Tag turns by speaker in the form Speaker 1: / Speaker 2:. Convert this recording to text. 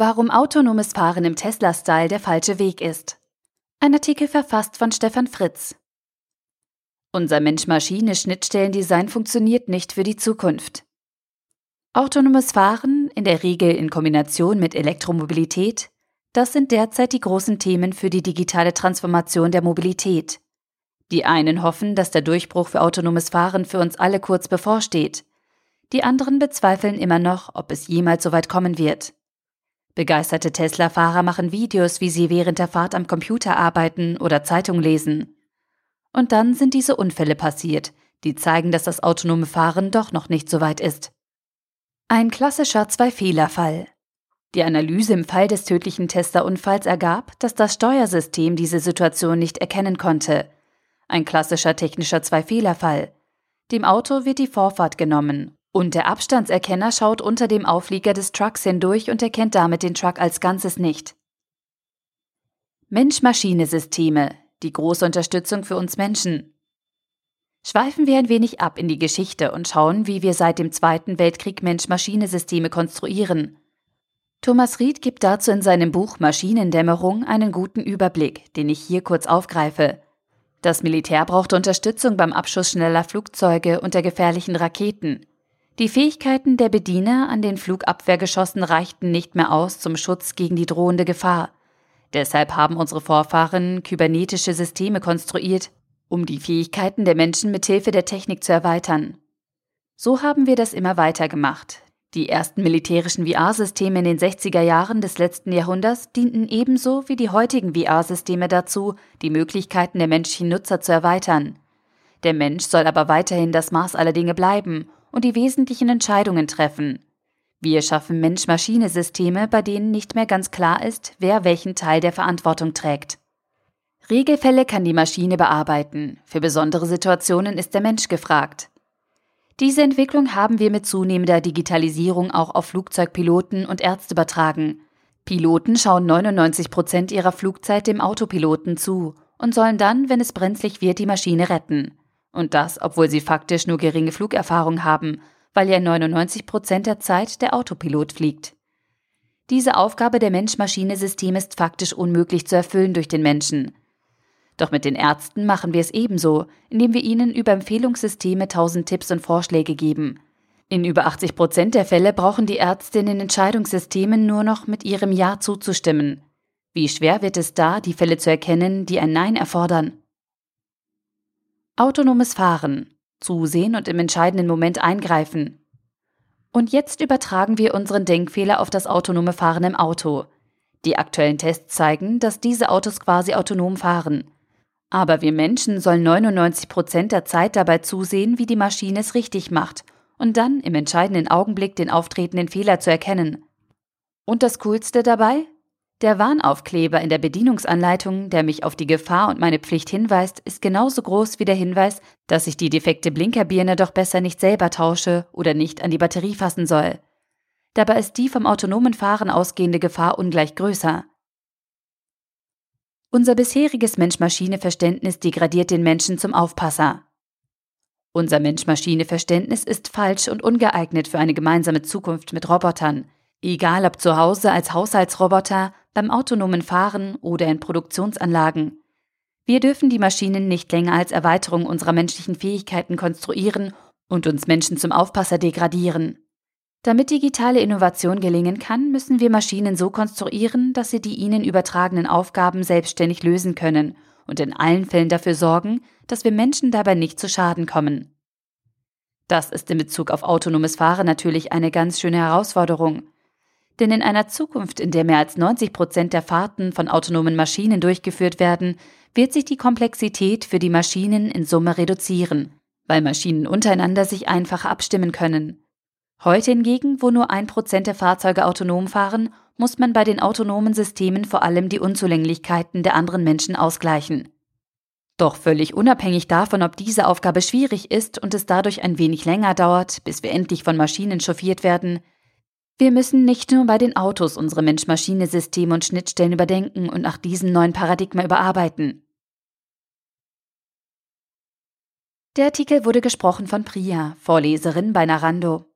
Speaker 1: Warum autonomes Fahren im Tesla-Style der falsche Weg ist. Ein Artikel verfasst von Stefan Fritz. Unser Mensch-Maschine-Schnittstellendesign funktioniert nicht für die Zukunft. Autonomes Fahren, in der Regel in Kombination mit Elektromobilität, das sind derzeit die großen Themen für die digitale Transformation der Mobilität. Die einen hoffen, dass der Durchbruch für autonomes Fahren für uns alle kurz bevorsteht. Die anderen bezweifeln immer noch, ob es jemals so weit kommen wird. Begeisterte Tesla-Fahrer machen Videos, wie sie während der Fahrt am Computer arbeiten oder Zeitung lesen. Und dann sind diese Unfälle passiert, die zeigen, dass das autonome Fahren doch noch nicht so weit ist. Ein klassischer Zwei-Fehler-Fall. Die Analyse im Fall des tödlichen Tesla-Unfalls ergab, dass das Steuersystem diese Situation nicht erkennen konnte. Ein klassischer technischer Zwei-Fehler-Fall. Dem Auto wird die Vorfahrt genommen und der Abstandserkenner schaut unter dem Auflieger des Trucks hindurch und erkennt damit den Truck als Ganzes nicht. Mensch-Maschine-Systeme, die große Unterstützung für uns Menschen. Schweifen wir ein wenig ab in die Geschichte und schauen, wie wir seit dem Zweiten Weltkrieg Mensch-Maschine-Systeme konstruieren. Thomas Ried gibt dazu in seinem Buch Maschinendämmerung einen guten Überblick, den ich hier kurz aufgreife. Das Militär brauchte Unterstützung beim Abschuss schneller Flugzeuge und der gefährlichen Raketen. Die Fähigkeiten der Bediener an den Flugabwehrgeschossen reichten nicht mehr aus zum Schutz gegen die drohende Gefahr. Deshalb haben unsere Vorfahren kybernetische Systeme konstruiert, um die Fähigkeiten der Menschen mithilfe der Technik zu erweitern. So haben wir das immer weiter gemacht. Die ersten militärischen VR-Systeme in den 60er Jahren des letzten Jahrhunderts dienten ebenso wie die heutigen VR-Systeme dazu, die Möglichkeiten der menschlichen Nutzer zu erweitern. Der Mensch soll aber weiterhin das Maß aller Dinge bleiben und die wesentlichen Entscheidungen treffen. Wir schaffen Mensch-Maschine-Systeme, bei denen nicht mehr ganz klar ist, wer welchen Teil der Verantwortung trägt. Regelfälle kann die Maschine bearbeiten, für besondere Situationen ist der Mensch gefragt. Diese Entwicklung haben wir mit zunehmender Digitalisierung auch auf Flugzeugpiloten und Ärzte übertragen. Piloten schauen 99 Prozent ihrer Flugzeit dem Autopiloten zu und sollen dann, wenn es brenzlig wird, die Maschine retten. Und das, obwohl sie faktisch nur geringe Flugerfahrung haben, weil ja 99 Prozent der Zeit der Autopilot fliegt. Diese Aufgabe der Mensch-Maschine-Systeme ist faktisch unmöglich zu erfüllen durch den Menschen. Doch mit den Ärzten machen wir es ebenso, indem wir ihnen über Empfehlungssysteme tausend Tipps und Vorschläge geben. In über 80 Prozent der Fälle brauchen die Ärzte in den Entscheidungssystemen nur noch mit ihrem Ja zuzustimmen. Wie schwer wird es da, die Fälle zu erkennen, die ein Nein erfordern? Autonomes Fahren. Zusehen und im entscheidenden Moment eingreifen. Und jetzt übertragen wir unseren Denkfehler auf das autonome Fahren im Auto. Die aktuellen Tests zeigen, dass diese Autos quasi autonom fahren. Aber wir Menschen sollen 99 Prozent der Zeit dabei zusehen, wie die Maschine es richtig macht und dann im entscheidenden Augenblick den auftretenden Fehler zu erkennen. Und das Coolste dabei? Der Warnaufkleber in der Bedienungsanleitung, der mich auf die Gefahr und meine Pflicht hinweist, ist genauso groß wie der Hinweis, dass ich die defekte Blinkerbirne doch besser nicht selber tausche oder nicht an die Batterie fassen soll. Dabei ist die vom autonomen Fahren ausgehende Gefahr ungleich größer. Unser bisheriges Mensch-Maschine-Verständnis degradiert den Menschen zum Aufpasser. Unser Mensch-Maschine-Verständnis ist falsch und ungeeignet für eine gemeinsame Zukunft mit Robotern, egal ob zu Hause als Haushaltsroboter, beim autonomen Fahren oder in Produktionsanlagen. Wir dürfen die Maschinen nicht länger als Erweiterung unserer menschlichen Fähigkeiten konstruieren und uns Menschen zum Aufpasser degradieren. Damit digitale Innovation gelingen kann, müssen wir Maschinen so konstruieren, dass sie die ihnen übertragenen Aufgaben selbstständig lösen können und in allen Fällen dafür sorgen, dass wir Menschen dabei nicht zu Schaden kommen. Das ist in Bezug auf autonomes Fahren natürlich eine ganz schöne Herausforderung. Denn in einer Zukunft, in der mehr als 90 Prozent der Fahrten von autonomen Maschinen durchgeführt werden, wird sich die Komplexität für die Maschinen in Summe reduzieren, weil Maschinen untereinander sich einfach abstimmen können. Heute hingegen, wo nur ein Prozent der Fahrzeuge autonom fahren, muss man bei den autonomen Systemen vor allem die Unzulänglichkeiten der anderen Menschen ausgleichen. Doch völlig unabhängig davon, ob diese Aufgabe schwierig ist und es dadurch ein wenig länger dauert, bis wir endlich von Maschinen chauffiert werden, wir müssen nicht nur bei den Autos unsere Mensch-Maschine-Systeme und Schnittstellen überdenken und nach diesem neuen Paradigma überarbeiten. Der Artikel wurde gesprochen von Priya, Vorleserin bei Narando.